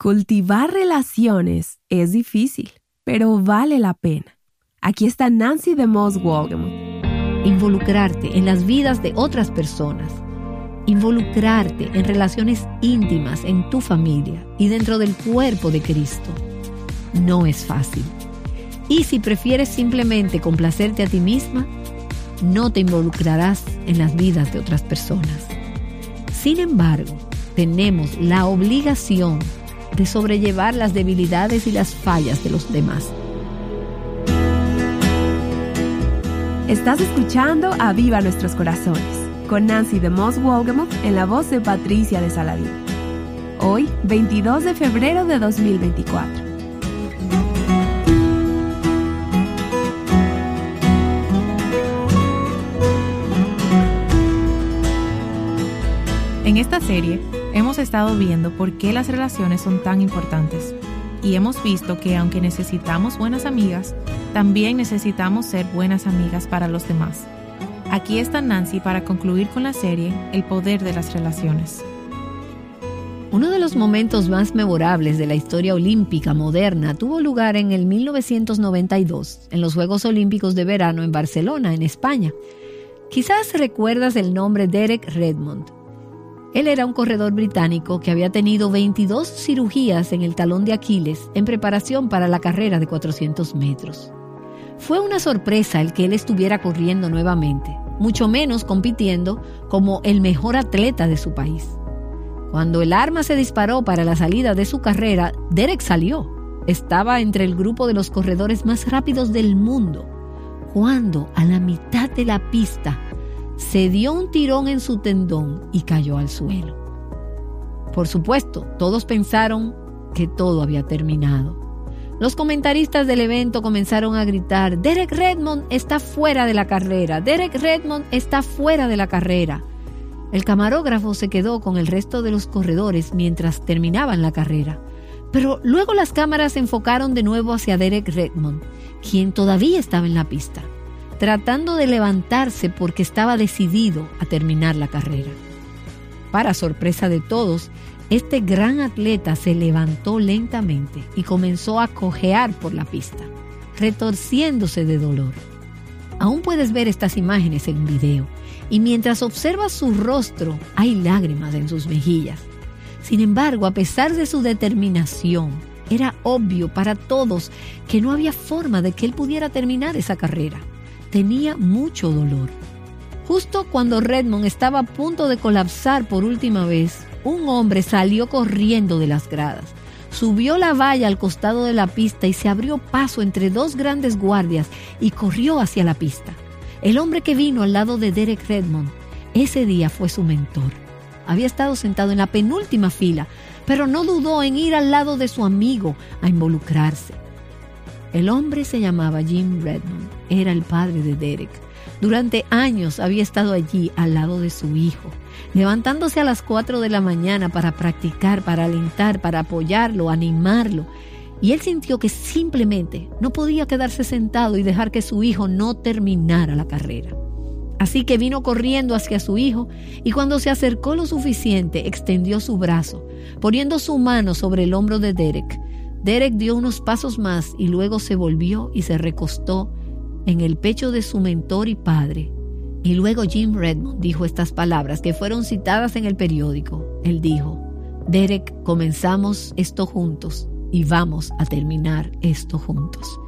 Cultivar relaciones es difícil, pero vale la pena. Aquí está Nancy de Moss Wolgemuth. Involucrarte en las vidas de otras personas. Involucrarte en relaciones íntimas en tu familia y dentro del cuerpo de Cristo. No es fácil. Y si prefieres simplemente complacerte a ti misma, no te involucrarás en las vidas de otras personas. Sin embargo, tenemos la obligación de sobrellevar las debilidades y las fallas de los demás. Estás escuchando a Viva Nuestros Corazones con Nancy de Moss Wolgemuth en la voz de Patricia de Saladín. Hoy, 22 de febrero de 2024. En esta serie hemos estado viendo por qué las relaciones son tan importantes y hemos visto que aunque necesitamos buenas amigas, también necesitamos ser buenas amigas para los demás. Aquí está Nancy para concluir con la serie El poder de las relaciones. Uno de los momentos más memorables de la historia olímpica moderna tuvo lugar en el 1992, en los Juegos Olímpicos de Verano en Barcelona, en España. Quizás recuerdas el nombre Derek Redmond. Él era un corredor británico que había tenido 22 cirugías en el talón de Aquiles en preparación para la carrera de 400 metros. Fue una sorpresa el que él estuviera corriendo nuevamente, mucho menos compitiendo como el mejor atleta de su país. Cuando el arma se disparó para la salida de su carrera, Derek salió. Estaba entre el grupo de los corredores más rápidos del mundo, cuando a la mitad de la pista se dio un tirón en su tendón y cayó al suelo. Por supuesto, todos pensaron que todo había terminado. Los comentaristas del evento comenzaron a gritar, Derek Redmond está fuera de la carrera, Derek Redmond está fuera de la carrera. El camarógrafo se quedó con el resto de los corredores mientras terminaban la carrera. Pero luego las cámaras se enfocaron de nuevo hacia Derek Redmond, quien todavía estaba en la pista tratando de levantarse porque estaba decidido a terminar la carrera. Para sorpresa de todos, este gran atleta se levantó lentamente y comenzó a cojear por la pista, retorciéndose de dolor. Aún puedes ver estas imágenes en video y mientras observas su rostro hay lágrimas en sus mejillas. Sin embargo, a pesar de su determinación, era obvio para todos que no había forma de que él pudiera terminar esa carrera tenía mucho dolor. Justo cuando Redmond estaba a punto de colapsar por última vez, un hombre salió corriendo de las gradas, subió la valla al costado de la pista y se abrió paso entre dos grandes guardias y corrió hacia la pista. El hombre que vino al lado de Derek Redmond ese día fue su mentor. Había estado sentado en la penúltima fila, pero no dudó en ir al lado de su amigo a involucrarse. El hombre se llamaba Jim Redmond, era el padre de Derek. Durante años había estado allí al lado de su hijo, levantándose a las 4 de la mañana para practicar, para alentar, para apoyarlo, animarlo. Y él sintió que simplemente no podía quedarse sentado y dejar que su hijo no terminara la carrera. Así que vino corriendo hacia su hijo y cuando se acercó lo suficiente extendió su brazo, poniendo su mano sobre el hombro de Derek Derek dio unos pasos más y luego se volvió y se recostó en el pecho de su mentor y padre. Y luego Jim Redmond dijo estas palabras que fueron citadas en el periódico. Él dijo, Derek, comenzamos esto juntos y vamos a terminar esto juntos.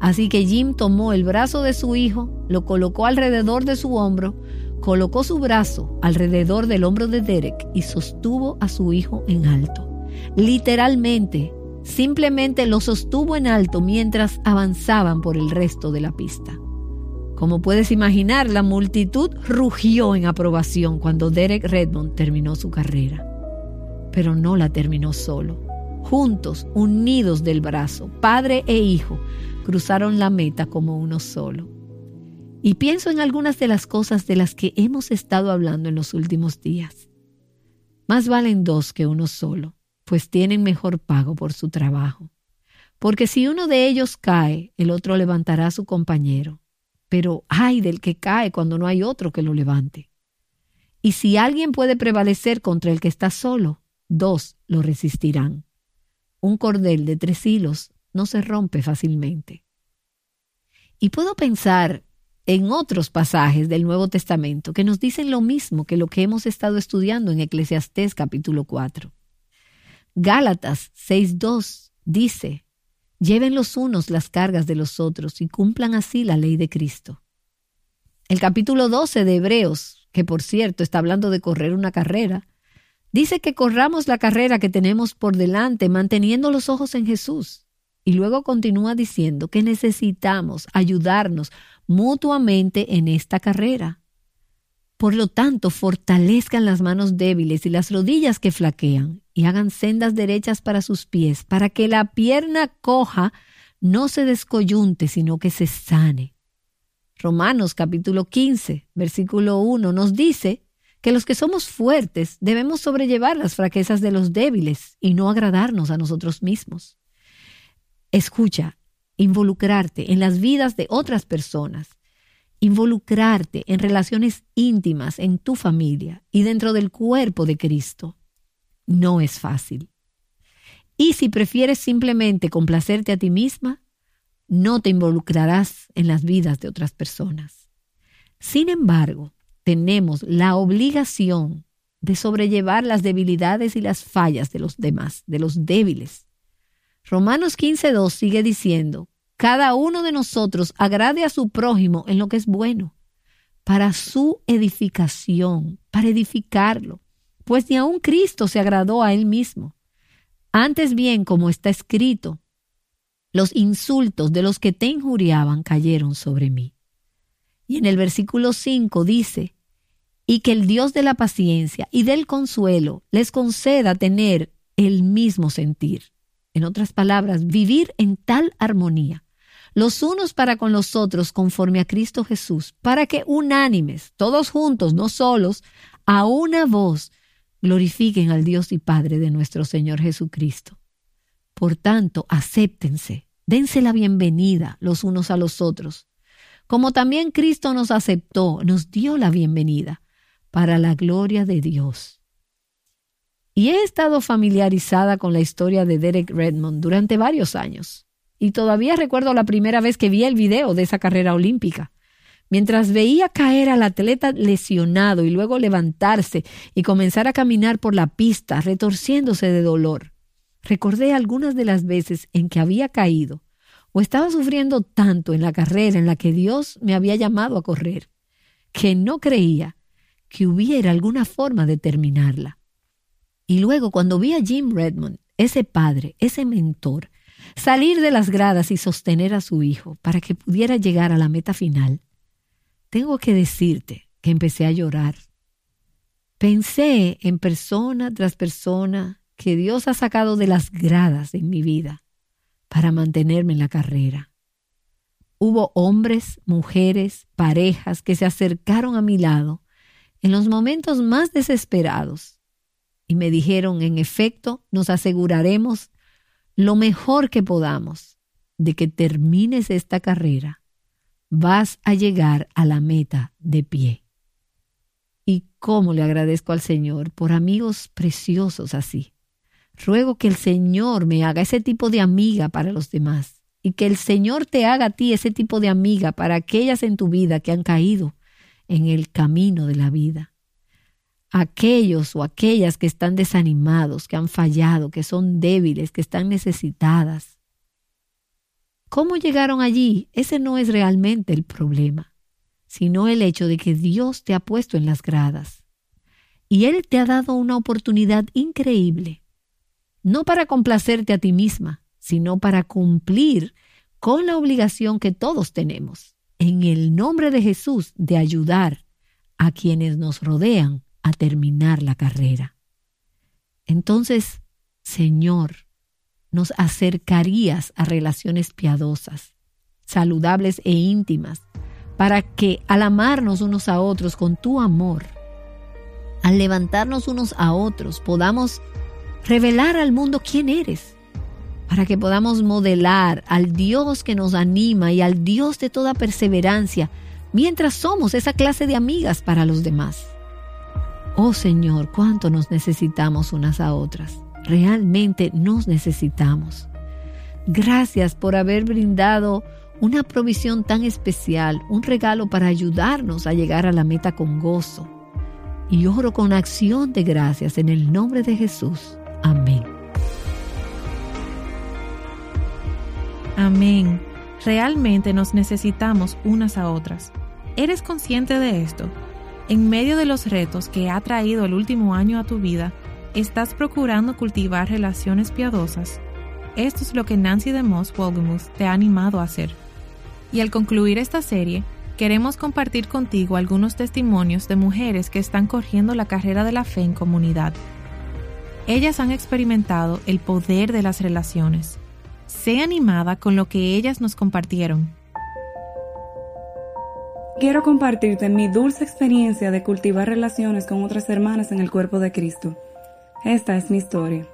Así que Jim tomó el brazo de su hijo, lo colocó alrededor de su hombro, colocó su brazo alrededor del hombro de Derek y sostuvo a su hijo en alto. Literalmente simplemente lo sostuvo en alto mientras avanzaban por el resto de la pista. Como puedes imaginar, la multitud rugió en aprobación cuando Derek Redmond terminó su carrera. Pero no la terminó solo. Juntos, unidos del brazo, padre e hijo, cruzaron la meta como uno solo. Y pienso en algunas de las cosas de las que hemos estado hablando en los últimos días. Más valen dos que uno solo pues tienen mejor pago por su trabajo. Porque si uno de ellos cae, el otro levantará a su compañero. Pero ay del que cae cuando no hay otro que lo levante. Y si alguien puede prevalecer contra el que está solo, dos lo resistirán. un cordel de tres hilos no se rompe fácilmente. Y puedo pensar en otros pasajes del Nuevo Testamento que nos dicen lo mismo que lo que hemos estado estudiando en Eclesiastés capítulo 4. Gálatas 6.2 dice, lleven los unos las cargas de los otros y cumplan así la ley de Cristo. El capítulo 12 de Hebreos, que por cierto está hablando de correr una carrera, dice que corramos la carrera que tenemos por delante manteniendo los ojos en Jesús. Y luego continúa diciendo que necesitamos ayudarnos mutuamente en esta carrera. Por lo tanto, fortalezcan las manos débiles y las rodillas que flaquean, y hagan sendas derechas para sus pies, para que la pierna coja no se descoyunte, sino que se sane. Romanos capítulo 15, versículo 1 nos dice que los que somos fuertes debemos sobrellevar las fraquezas de los débiles y no agradarnos a nosotros mismos. Escucha, involucrarte en las vidas de otras personas, involucrarte en relaciones íntimas en tu familia y dentro del cuerpo de Cristo, no es fácil. Y si prefieres simplemente complacerte a ti misma, no te involucrarás en las vidas de otras personas. Sin embargo, tenemos la obligación de sobrellevar las debilidades y las fallas de los demás, de los débiles, Romanos 15.2 sigue diciendo, cada uno de nosotros agrade a su prójimo en lo que es bueno, para su edificación, para edificarlo, pues ni aun Cristo se agradó a él mismo. Antes bien, como está escrito, los insultos de los que te injuriaban cayeron sobre mí. Y en el versículo 5 dice, y que el Dios de la paciencia y del consuelo les conceda tener el mismo sentir en otras palabras, vivir en tal armonía, los unos para con los otros conforme a Cristo Jesús, para que unánimes, todos juntos, no solos, a una voz, glorifiquen al Dios y Padre de nuestro Señor Jesucristo. Por tanto, acéptense, dense la bienvenida los unos a los otros, como también Cristo nos aceptó, nos dio la bienvenida, para la gloria de Dios. Y he estado familiarizada con la historia de Derek Redmond durante varios años. Y todavía recuerdo la primera vez que vi el video de esa carrera olímpica. Mientras veía caer al atleta lesionado y luego levantarse y comenzar a caminar por la pista, retorciéndose de dolor, recordé algunas de las veces en que había caído o estaba sufriendo tanto en la carrera en la que Dios me había llamado a correr, que no creía que hubiera alguna forma de terminarla. Y luego cuando vi a Jim Redmond, ese padre, ese mentor, salir de las gradas y sostener a su hijo para que pudiera llegar a la meta final, tengo que decirte que empecé a llorar. Pensé en persona tras persona que Dios ha sacado de las gradas en mi vida para mantenerme en la carrera. Hubo hombres, mujeres, parejas que se acercaron a mi lado en los momentos más desesperados y me dijeron, en efecto, nos aseguraremos lo mejor que podamos de que termines esta carrera. Vas a llegar a la meta de pie. Y cómo le agradezco al Señor por amigos preciosos así. Ruego que el Señor me haga ese tipo de amiga para los demás y que el Señor te haga a ti ese tipo de amiga para aquellas en tu vida que han caído en el camino de la vida aquellos o aquellas que están desanimados, que han fallado, que son débiles, que están necesitadas. ¿Cómo llegaron allí? Ese no es realmente el problema, sino el hecho de que Dios te ha puesto en las gradas. Y Él te ha dado una oportunidad increíble, no para complacerte a ti misma, sino para cumplir con la obligación que todos tenemos, en el nombre de Jesús, de ayudar a quienes nos rodean a terminar la carrera. Entonces, Señor, nos acercarías a relaciones piadosas, saludables e íntimas, para que al amarnos unos a otros con tu amor, al levantarnos unos a otros, podamos revelar al mundo quién eres, para que podamos modelar al Dios que nos anima y al Dios de toda perseverancia, mientras somos esa clase de amigas para los demás. Oh Señor, cuánto nos necesitamos unas a otras. realmente nos necesitamos. Gracias por haber brindado una provisión tan especial, un regalo para ayudarnos a llegar a la meta con gozo. Y oro con acción de gracias en el nombre de Jesús. Amén. Amén. Realmente nos necesitamos unas a otras. ¿Eres consciente de esto? En medio de los retos que ha traído el último año a tu vida, ¿estás procurando cultivar relaciones piadosas? Esto es lo que Nancy DeMoss Wolgemuth te ha animado a hacer. Y al concluir esta serie, queremos compartir contigo algunos testimonios de mujeres que están corriendo la carrera de la fe en comunidad. Ellas han experimentado el poder de las relaciones. Sé animada con lo que ellas nos compartieron. Quiero compartirte mi dulce experiencia de cultivar relaciones con otras hermanas en el cuerpo de Cristo. Esta es mi historia.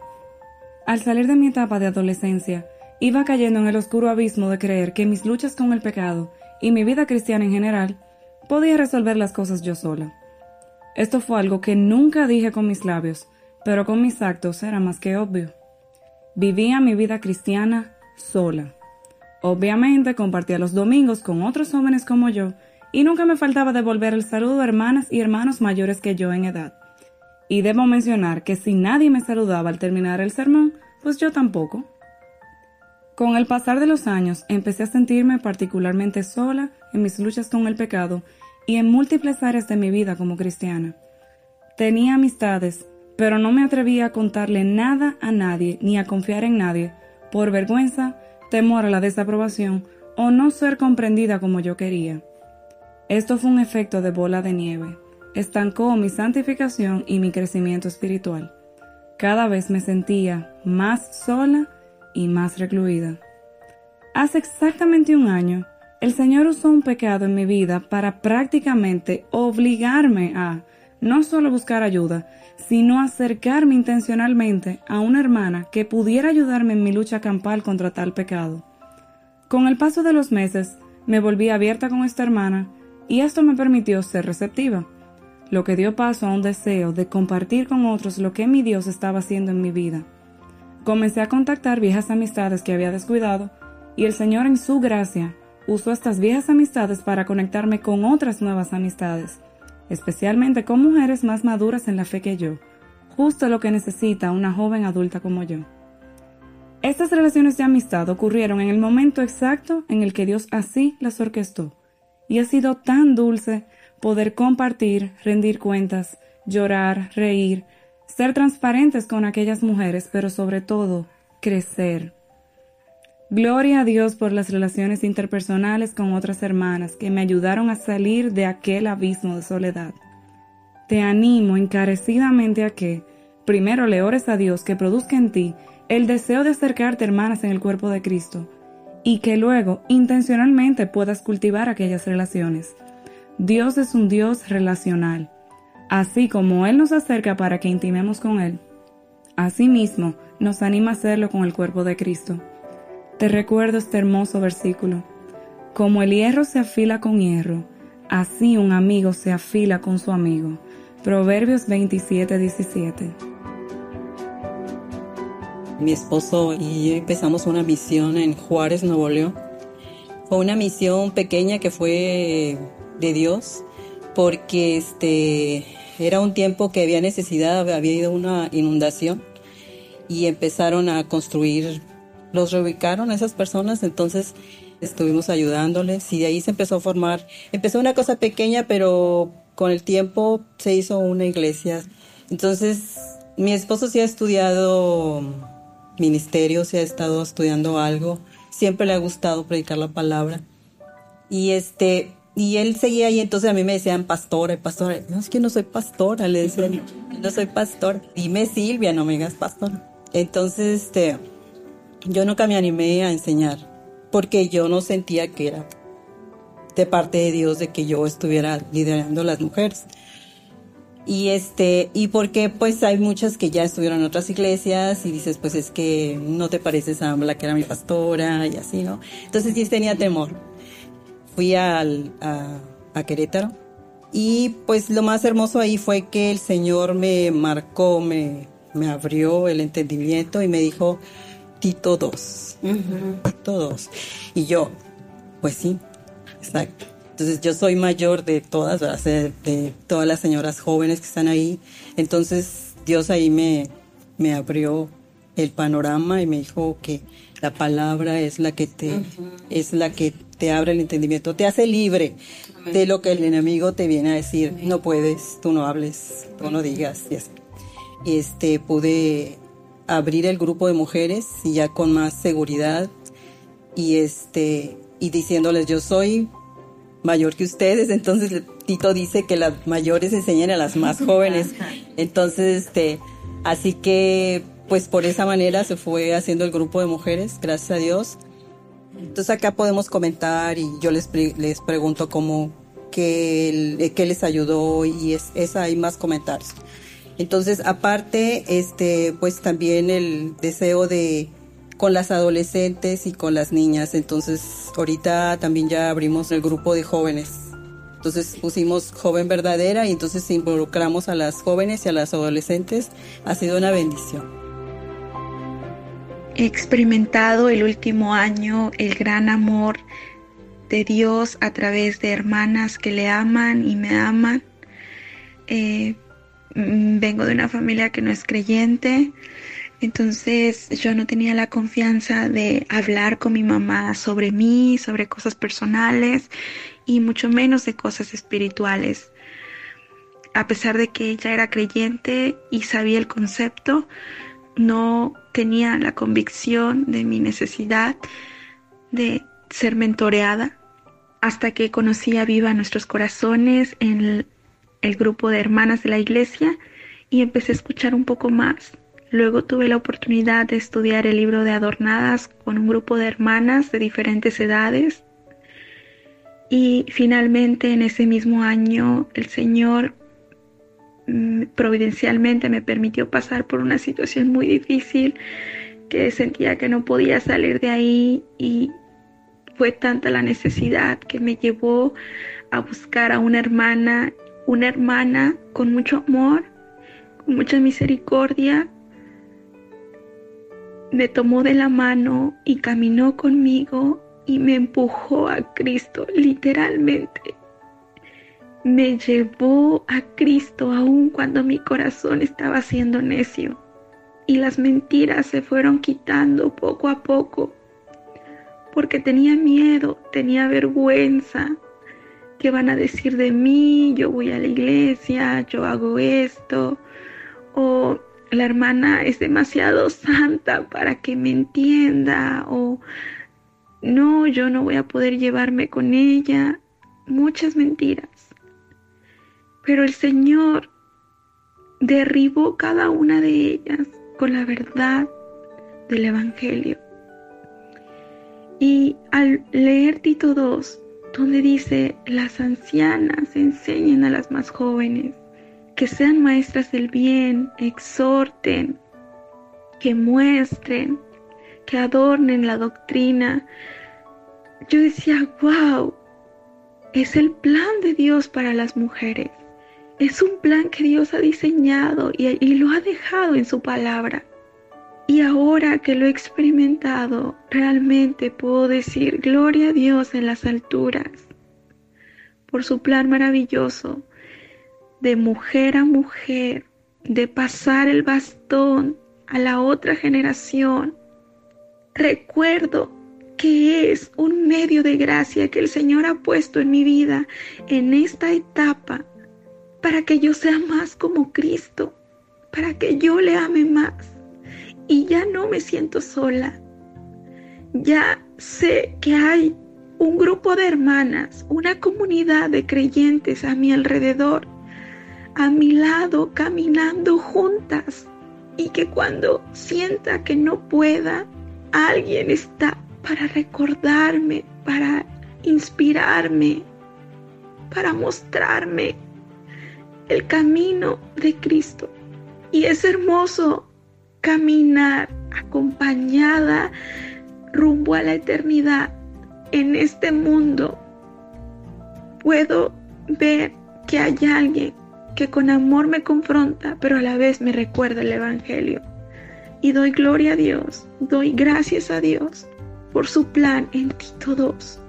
Al salir de mi etapa de adolescencia, Iba cayendo en el oscuro abismo de creer que mis luchas con el pecado y mi vida cristiana en general podía resolver las cosas yo sola. Esto fue algo que nunca dije con mis labios, pero con mis actos era más que obvio. Vivía mi vida cristiana sola. Obviamente compartía los domingos con otros jóvenes como yo y nunca me faltaba devolver el saludo a hermanas y hermanos mayores que yo en edad. Y debo mencionar que si nadie me saludaba al terminar el sermón, pues yo tampoco. Con el pasar de los años empecé a sentirme particularmente sola en mis luchas con el pecado y en múltiples áreas de mi vida como cristiana. Tenía amistades, pero no me atrevía a contarle nada a nadie ni a confiar en nadie, por vergüenza, temor a la desaprobación o no ser comprendida como yo quería. Esto fue un efecto de bola de nieve. Estancó mi santificación y mi crecimiento espiritual. Cada vez me sentía más sola y más recluida. Hace exactamente un año, el Señor usó un pecado en mi vida para prácticamente obligarme a no solo buscar ayuda, sino acercarme intencionalmente a una hermana que pudiera ayudarme en mi lucha campal contra tal pecado. Con el paso de los meses, me volví abierta con esta hermana y esto me permitió ser receptiva, lo que dio paso a un deseo de compartir con otros lo que mi Dios estaba haciendo en mi vida. Comencé a contactar viejas amistades que había descuidado y el Señor en su gracia usó estas viejas amistades para conectarme con otras nuevas amistades, especialmente con mujeres más maduras en la fe que yo, justo lo que necesita una joven adulta como yo. Estas relaciones de amistad ocurrieron en el momento exacto en el que Dios así las orquestó, y ha sido tan dulce poder compartir, rendir cuentas, llorar, reír, ser transparentes con aquellas mujeres, pero sobre todo, crecer. Gloria a Dios por las relaciones interpersonales con otras hermanas que me ayudaron a salir de aquel abismo de soledad. Te animo encarecidamente a que, primero le ores a Dios que produzca en ti el deseo de acercarte hermanas en el cuerpo de Cristo, y que luego intencionalmente puedas cultivar aquellas relaciones. Dios es un Dios relacional así como Él nos acerca para que intimemos con Él. Asimismo, nos anima a hacerlo con el cuerpo de Cristo. Te recuerdo este hermoso versículo. Como el hierro se afila con hierro, así un amigo se afila con su amigo. Proverbios 27, 17. Mi esposo y yo empezamos una misión en Juárez, Nuevo León. Fue una misión pequeña que fue de Dios, porque este era un tiempo que había necesidad, había ido una inundación y empezaron a construir, los reubicaron a esas personas, entonces estuvimos ayudándoles y de ahí se empezó a formar, empezó una cosa pequeña, pero con el tiempo se hizo una iglesia. Entonces, mi esposo sí ha estudiado ministerio, sí ha estado estudiando algo, siempre le ha gustado predicar la palabra. Y este, y él seguía ahí, entonces a mí me decían pastora, pastora. No, es que no soy pastora, le decían, no soy pastor. Dime Silvia, no me digas pastora. Entonces, este, yo nunca me animé a enseñar, porque yo no sentía que era de parte de Dios de que yo estuviera liderando las mujeres. Y este, y porque pues hay muchas que ya estuvieron en otras iglesias y dices, pues es que no te pareces a la que era mi pastora y así, ¿no? Entonces sí tenía temor fui al, a, Querétaro y pues lo más hermoso ahí fue que el Señor me marcó, me, me abrió el entendimiento y me dijo, Tito 2, Tito 2. Y yo, pues sí, exacto. Entonces yo soy mayor de todas, de todas las señoras jóvenes que están ahí. Entonces Dios ahí me, me abrió el panorama y me dijo que la palabra es la que te, es la que te abre el entendimiento, te hace libre de lo que el enemigo te viene a decir. No puedes, tú no hables, tú no digas y así. Este, pude abrir el grupo de mujeres y ya con más seguridad y este y diciéndoles yo soy mayor que ustedes, entonces Tito dice que las mayores enseñan a las más jóvenes. Entonces, este, así que pues por esa manera se fue haciendo el grupo de mujeres, gracias a Dios. Entonces acá podemos comentar y yo les, les pregunto cómo, qué, qué les ayudó y es, es, hay más comentarios. Entonces, aparte, este, pues también el deseo de con las adolescentes y con las niñas. Entonces, ahorita también ya abrimos el grupo de jóvenes. Entonces pusimos joven verdadera y entonces involucramos a las jóvenes y a las adolescentes. Ha sido una bendición. He experimentado el último año el gran amor de Dios a través de hermanas que le aman y me aman. Eh, mm, vengo de una familia que no es creyente, entonces yo no tenía la confianza de hablar con mi mamá sobre mí, sobre cosas personales y mucho menos de cosas espirituales. A pesar de que ella era creyente y sabía el concepto, no tenía la convicción de mi necesidad de ser mentoreada hasta que conocí a Viva Nuestros Corazones en el, grupo de hermanas de la iglesia y empecé a escuchar un poco más. Luego tuve la oportunidad de estudiar el libro de Adornadas con un grupo de hermanas de diferentes edades. Y finalmente en ese mismo año el Señor mm, providencialmente me permitió pasar por una situación muy difícil que sentía que no podía salir de ahí y fue tanta la necesidad que me llevó a buscar a una hermana, una hermana con mucho amor, con mucha misericordia. Me tomó de la mano y caminó conmigo y me empujó a Cristo, literalmente. Me llevó a Cristo aun cuando mi corazón estaba siendo necio y las mentiras se fueron quitando poco a poco porque tenía miedo, tenía vergüenza. ¿Qué van a decir de mí? Yo voy a la iglesia, yo hago esto. O la hermana es demasiado santa para que me entienda. O no, yo no voy a poder llevarme con ella. Muchas mentiras. Pero el Señor derribó cada una de ellas con la verdad del Evangelio. Y al leer Tito 2, donde dice, las ancianas enseñen a las más jóvenes, que sean maestras del bien, exhorten, que muestren, que adornen la doctrina. Yo decía, wow, es el plan de Dios para las mujeres. Es un plan que Dios ha diseñado y, lo ha dejado en su palabra. Y ahora que lo he experimentado, realmente puedo decir gloria a Dios en las alturas por su plan maravilloso de mujer a mujer, de pasar el bastón a la otra generación. Recuerdo que es un medio de gracia que el Señor ha puesto en mi vida en esta etapa para que yo sea más como Cristo, para que yo le ame más y ya no me siento sola. Ya sé que hay un grupo de hermanas, una comunidad de creyentes a mi alrededor, a mi lado, caminando juntas. Y que cuando sienta que no pueda, alguien está para recordarme, para inspirarme, para mostrarme el camino de Cristo. Y es hermoso caminar acompañada rumbo a la eternidad en este mundo, puedo ver que hay alguien que con amor me confronta, pero a la vez me recuerda el Evangelio. Y doy gloria a Dios, doy gracias a Dios por su plan en Tito 2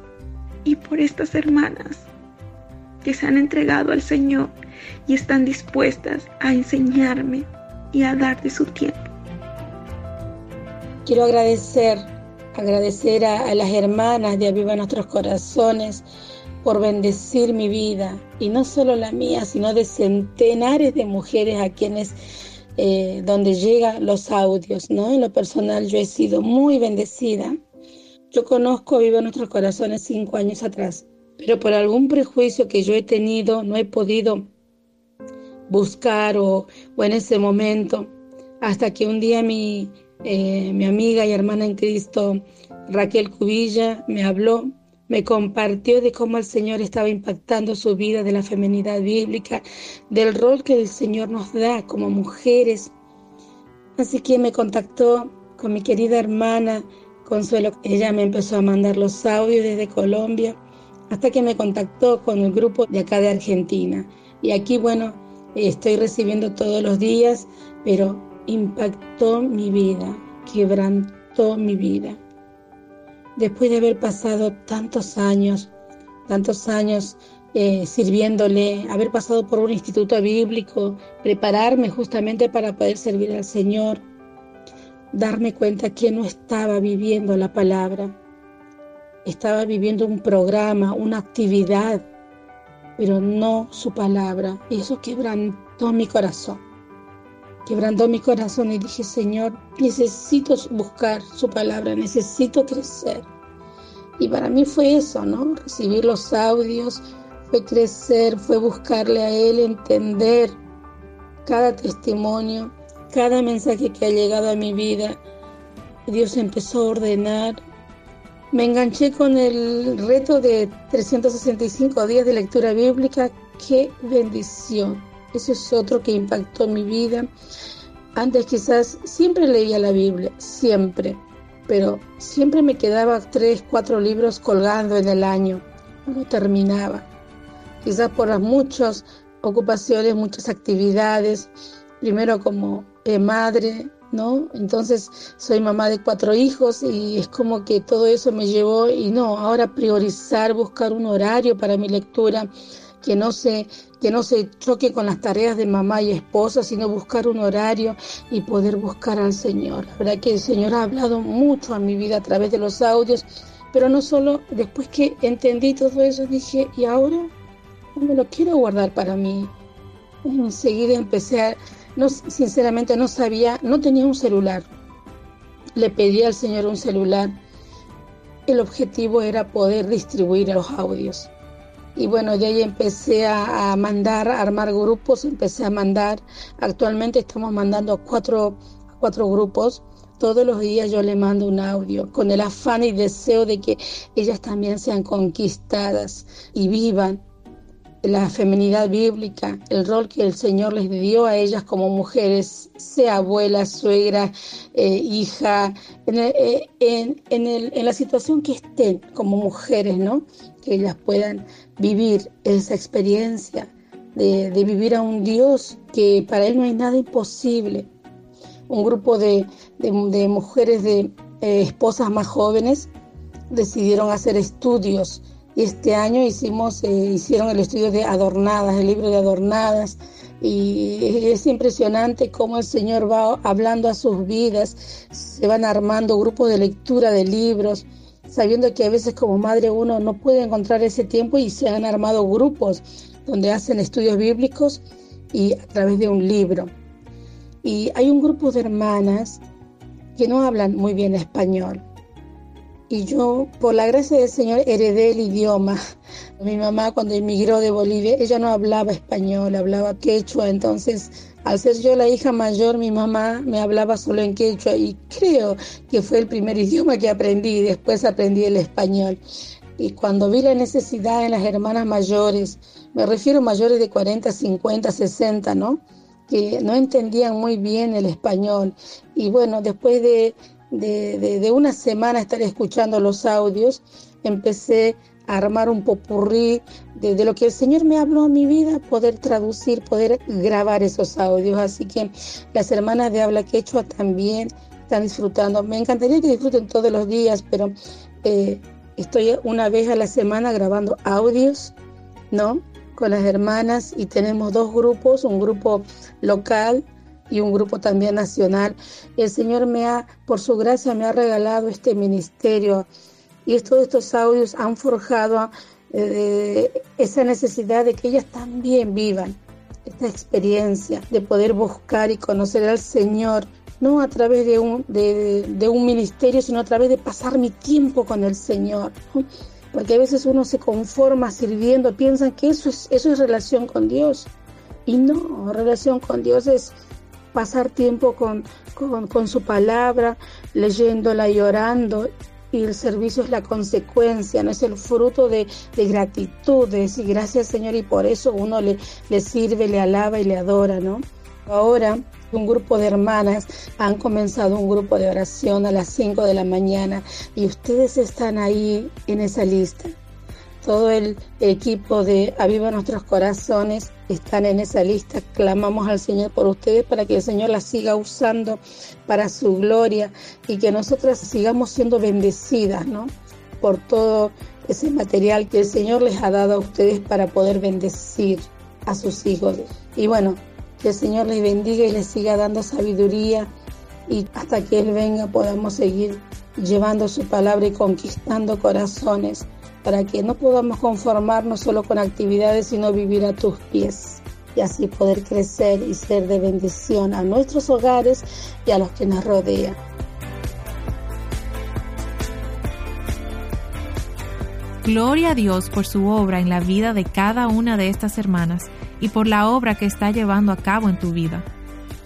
y por estas hermanas que se han entregado al Señor y están dispuestas a enseñarme y a dar de su tiempo. Quiero agradecer, agradecer a, las hermanas de Aviva Nuestros Corazones por bendecir mi vida, y no solo la mía, sino de centenares de mujeres a quienes eh, donde llegan los audios, ¿no? En lo personal yo he sido muy bendecida. Yo conozco Aviva Nuestros Corazones cinco años atrás, pero por algún prejuicio que yo he tenido no he podido buscar o, o en ese momento, hasta que un día mi, eh, mi amiga y hermana en Cristo, Raquel Cubilla, me habló, me compartió de cómo el Señor estaba impactando su vida, de la feminidad bíblica, del rol que el Señor nos da como mujeres. Así que me contactó con mi querida hermana Consuelo. Ella me empezó a mandar los audios desde Colombia, hasta que me contactó con el grupo de acá de Argentina. Y aquí, bueno, estoy recibiendo todos los días, pero impactó mi vida, quebrantó mi vida. Después de haber pasado tantos años, tantos años eh, sirviéndole, haber pasado por un instituto bíblico, prepararme justamente para poder servir al Señor, darme cuenta que no estaba viviendo la palabra, estaba viviendo un programa, una actividad, pero no su palabra. Y eso quebrantó mi corazón quebrantó mi corazón y dije, Señor, necesito buscar su palabra, necesito crecer. Y para mí fue eso, ¿no? Recibir los audios, fue crecer, fue buscarle a Él, entender cada testimonio, cada mensaje que ha llegado a mi vida. Dios empezó a ordenar. Me enganché con el reto de 365 días de lectura bíblica. ¡Qué bendición! Ese es otro que impactó mi vida. Antes quizás siempre leía la Biblia, siempre, pero siempre me quedaba tres, cuatro libros colgando en el año. No terminaba. Quizás por las muchas ocupaciones, muchas actividades. Primero como eh, madre, ¿no? Entonces soy mamá de cuatro hijos y es como que todo eso me llevó y no, ahora priorizar, buscar un horario para mi lectura que no se que no se choque con las tareas de mamá y esposa, sino buscar un horario y poder buscar al Señor. La verdad que el Señor ha hablado mucho a mi vida a través de los audios, pero no solo después que entendí todo eso, dije, ¿y ahora? Me lo quiero guardar para mí. Enseguida empecé a, no, sinceramente no sabía, no tenía un celular. Le pedí al Señor un celular. El objetivo era poder distribuir los audios. Y bueno, de ahí empecé a, mandar, a armar grupos, empecé a mandar. Actualmente estamos mandando a cuatro, cuatro grupos. Todos los días yo le mando un audio con el afán y deseo de que ellas también sean conquistadas y vivan la feminidad bíblica, el rol que el Señor les dio a ellas como mujeres, sea abuela, suegra, eh, hija, en, eh, en, en, la situación que estén como mujeres, ¿no? Que ellas puedan vivir esa experiencia de, vivir a un Dios que para Él no hay nada imposible. Un grupo de, mujeres, de eh, esposas más jóvenes, decidieron hacer estudios y este año hicimos, eh, hicieron el estudio de Adornadas, el libro de Adornadas, y es impresionante cómo el Señor va hablando a sus vidas, se van armando grupos de lectura de libros, sabiendo que a veces como madre uno no puede encontrar ese tiempo y se han armado grupos donde hacen estudios bíblicos y a través de un libro. Y hay un grupo de hermanas que no hablan muy bien español y yo, por la gracia del Señor, heredé el idioma. Mi mamá cuando emigró de Bolivia, ella no hablaba español, hablaba quechua, entonces al ser yo la hija mayor, mi mamá me hablaba solo en quechua y creo que fue el primer idioma que aprendí después aprendí el español. Y cuando vi la necesidad en las hermanas mayores, me refiero a mayores de 40, 50, 60, ¿no? Que no entendían muy bien el español. Y bueno, después de de, una semana estar escuchando los audios, empecé armar un popurrí de, lo que el Señor me habló a mi vida, poder traducir, poder grabar esos audios. Así que las hermanas de habla quechua también están disfrutando. Me encantaría que disfruten todos los días, pero eh, estoy una vez a la semana grabando audios, ¿no? Con las hermanas y tenemos dos grupos, un grupo local y un grupo también nacional. El Señor me ha, por su gracia, me ha regalado este ministerio y todos estos audios han forjado eh, esa necesidad de que ellas también vivan esta experiencia de poder buscar y conocer al Señor, no a través de un, de, un ministerio, sino a través de pasar mi tiempo con el Señor. Porque a veces uno se conforma sirviendo, piensan que eso es, eso es relación con Dios. Y no, relación con Dios es pasar tiempo con, con, su palabra, leyéndola y orando. Y el servicio es la consecuencia, no es el fruto de, gratitud, de decir gracias Señor y por eso uno le, le sirve, le alaba y le adora, ¿no? Ahora un grupo de hermanas han comenzado un grupo de oración a las 5 de la mañana y ustedes están ahí en esa lista todo el equipo de Aviva Nuestros Corazones están en esa lista. Clamamos al Señor por ustedes para que el Señor las siga usando para su gloria y que nosotras sigamos siendo bendecidas, ¿no? Por todo ese material que el Señor les ha dado a ustedes para poder bendecir a sus hijos. Y bueno, que el Señor les bendiga y les siga dando sabiduría y hasta que Él venga podamos seguir llevando su palabra y conquistando corazones para que no podamos conformarnos solo con actividades, sino vivir a tus pies y así poder crecer y ser de bendición a nuestros hogares y a los que nos rodean. Gloria a Dios por su obra en la vida de cada una de estas hermanas y por la obra que está llevando a cabo en tu vida.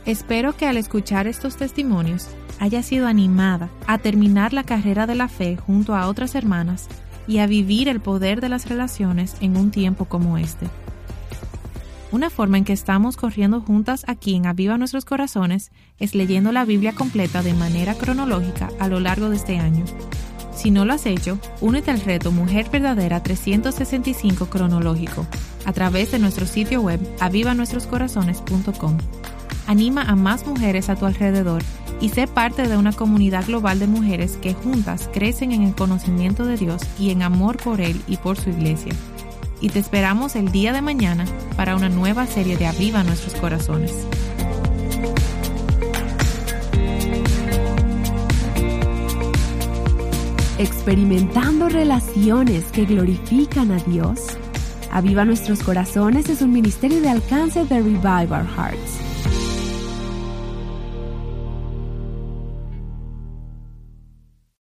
Espero que al escuchar estos testimonios haya sido animada a terminar la carrera de la fe junto a otras hermanas y a vivir el poder de las relaciones en un tiempo como este. Una forma en que estamos corriendo juntas aquí en Aviva Nuestros Corazones es leyendo la Biblia completa de manera cronológica a lo largo de este año. Si no lo has hecho, únete al reto Mujer Verdadera 365 cronológico a través de nuestro sitio web avivanuestroscorazones.com. Anima a más mujeres a tu alrededor y sé parte de una comunidad global de mujeres que juntas crecen en el conocimiento de Dios y en amor por Él y por su iglesia. Y te esperamos el día de mañana para una nueva serie de Aviva Nuestros Corazones. Experimentando relaciones que glorifican a Dios. Aviva Nuestros Corazones es un ministerio de alcance de Revive Our Hearts